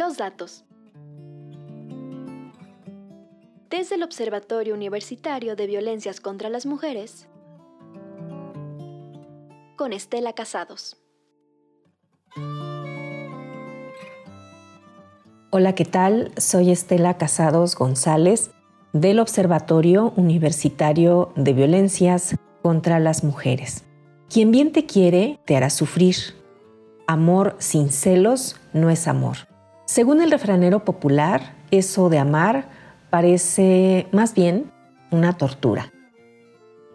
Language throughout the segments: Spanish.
Los datos. Desde el Observatorio Universitario de Violencias contra las Mujeres, con Estela Casados. Hola, ¿qué tal? Soy Estela Casados González del Observatorio Universitario de Violencias contra las Mujeres. Quien bien te quiere, te hará sufrir. Amor sin celos no es amor. Según el refranero popular, eso de amar parece más bien una tortura.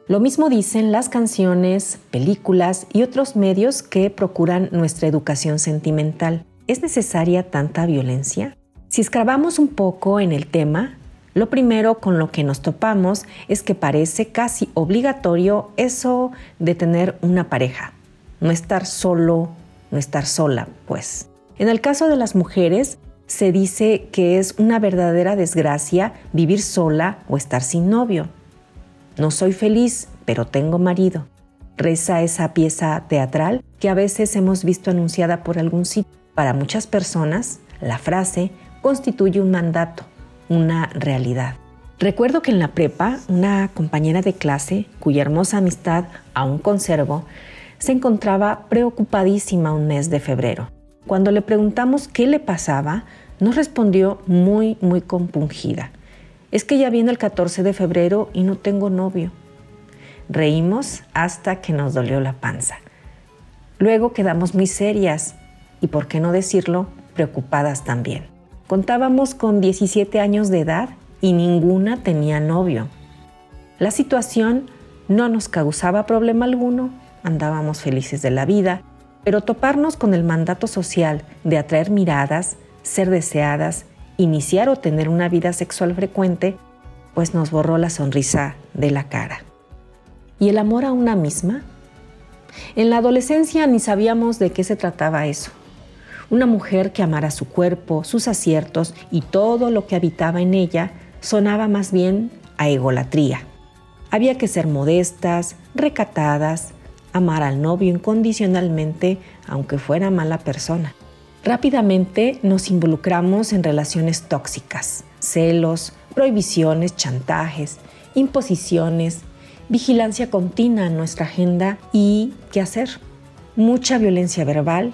Lo mismo dicen las canciones, películas y otros medios que procuran nuestra educación sentimental. ¿Es necesaria tanta violencia? Si escarbamos un poco en el tema, lo primero con lo que nos topamos es que parece casi obligatorio eso de tener una pareja, no estar solo, no estar sola, pues. En el caso de las mujeres, se dice que es una verdadera desgracia vivir sola o estar sin novio. No soy feliz, pero tengo marido. Reza esa pieza teatral que a veces hemos visto anunciada por algún sitio para muchas personas, la frase constituye un mandato, una realidad. Recuerdo que en la prepa, una compañera de clase, cuya hermosa amistad aún conservo, se encontraba preocupadísima un mes de febrero. Cuando le preguntamos qué le pasaba, nos respondió muy, muy compungida. Es que ya viene el 14 de febrero y no tengo novio. Reímos hasta que nos dolió la panza. Luego quedamos muy serias y, por qué no decirlo, preocupadas también. Contábamos con 17 años de edad y ninguna tenía novio. La situación no nos causaba problema alguno, andábamos felices de la vida, pero toparnos con el mandato social de atraer miradas, ser deseadas, iniciar o tener una vida sexual frecuente, pues nos borró la sonrisa de la cara. ¿Y el amor a una misma? En la adolescencia ni sabíamos de qué se trataba eso. Una mujer que amara su cuerpo, sus aciertos y todo lo que habitaba en ella sonaba más bien a egolatría. Había que ser modestas, recatadas, amar al novio incondicionalmente, aunque fuera mala persona. Rápidamente nos involucramos en relaciones tóxicas, celos, prohibiciones, chantajes, imposiciones, vigilancia continua en nuestra agenda y qué hacer. Mucha violencia verbal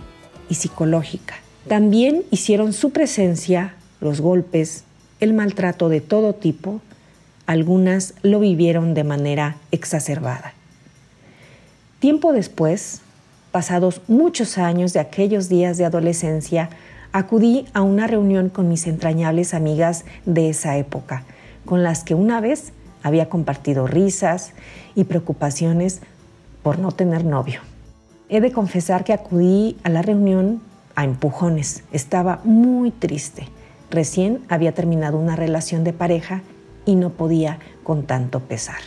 y psicológica. También hicieron su presencia los golpes, el maltrato de todo tipo. Algunas lo vivieron de manera exacerbada. Tiempo después, pasados muchos años de aquellos días de adolescencia, acudí a una reunión con mis entrañables amigas de esa época, con las que una vez había compartido risas y preocupaciones por no tener novio. He de confesar que acudí a la reunión a empujones. Estaba muy triste. Recién había terminado una relación de pareja y no podía con tanto pesar.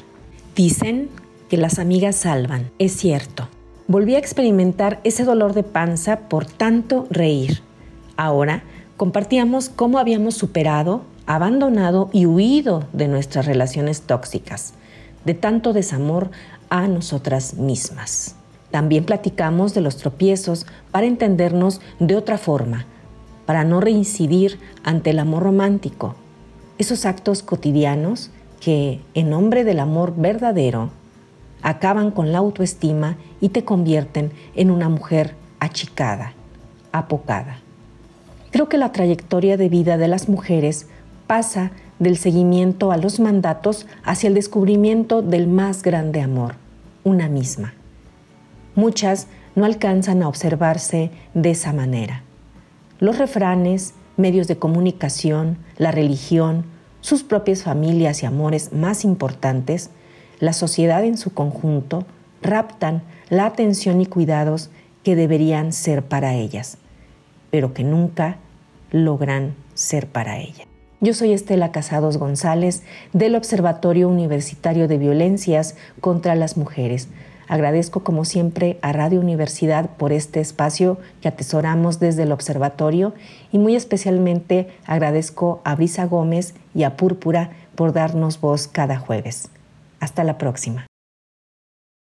Dicen que las amigas salvan. Es cierto. Volví a experimentar ese dolor de panza por tanto reír. Ahora compartíamos cómo habíamos superado, abandonado y huido de nuestras relaciones tóxicas, de tanto desamor a nosotras mismas. También platicamos de los tropiezos para entendernos de otra forma, para no reincidir ante el amor romántico, esos actos cotidianos que, en nombre del amor verdadero, acaban con la autoestima y te convierten en una mujer achicada, apocada. Creo que la trayectoria de vida de las mujeres pasa del seguimiento a los mandatos hacia el descubrimiento del más grande amor, una misma. Muchas no alcanzan a observarse de esa manera. Los refranes, medios de comunicación, la religión, sus propias familias y amores más importantes, la sociedad en su conjunto, raptan la atención y cuidados que deberían ser para ellas, pero que nunca logran ser para ella. Yo soy Estela Casados González del Observatorio Universitario de Violencias contra las Mujeres. Agradezco como siempre a Radio Universidad por este espacio que atesoramos desde el observatorio y muy especialmente agradezco a Brisa Gómez y a Púrpura por darnos voz cada jueves. Hasta la próxima.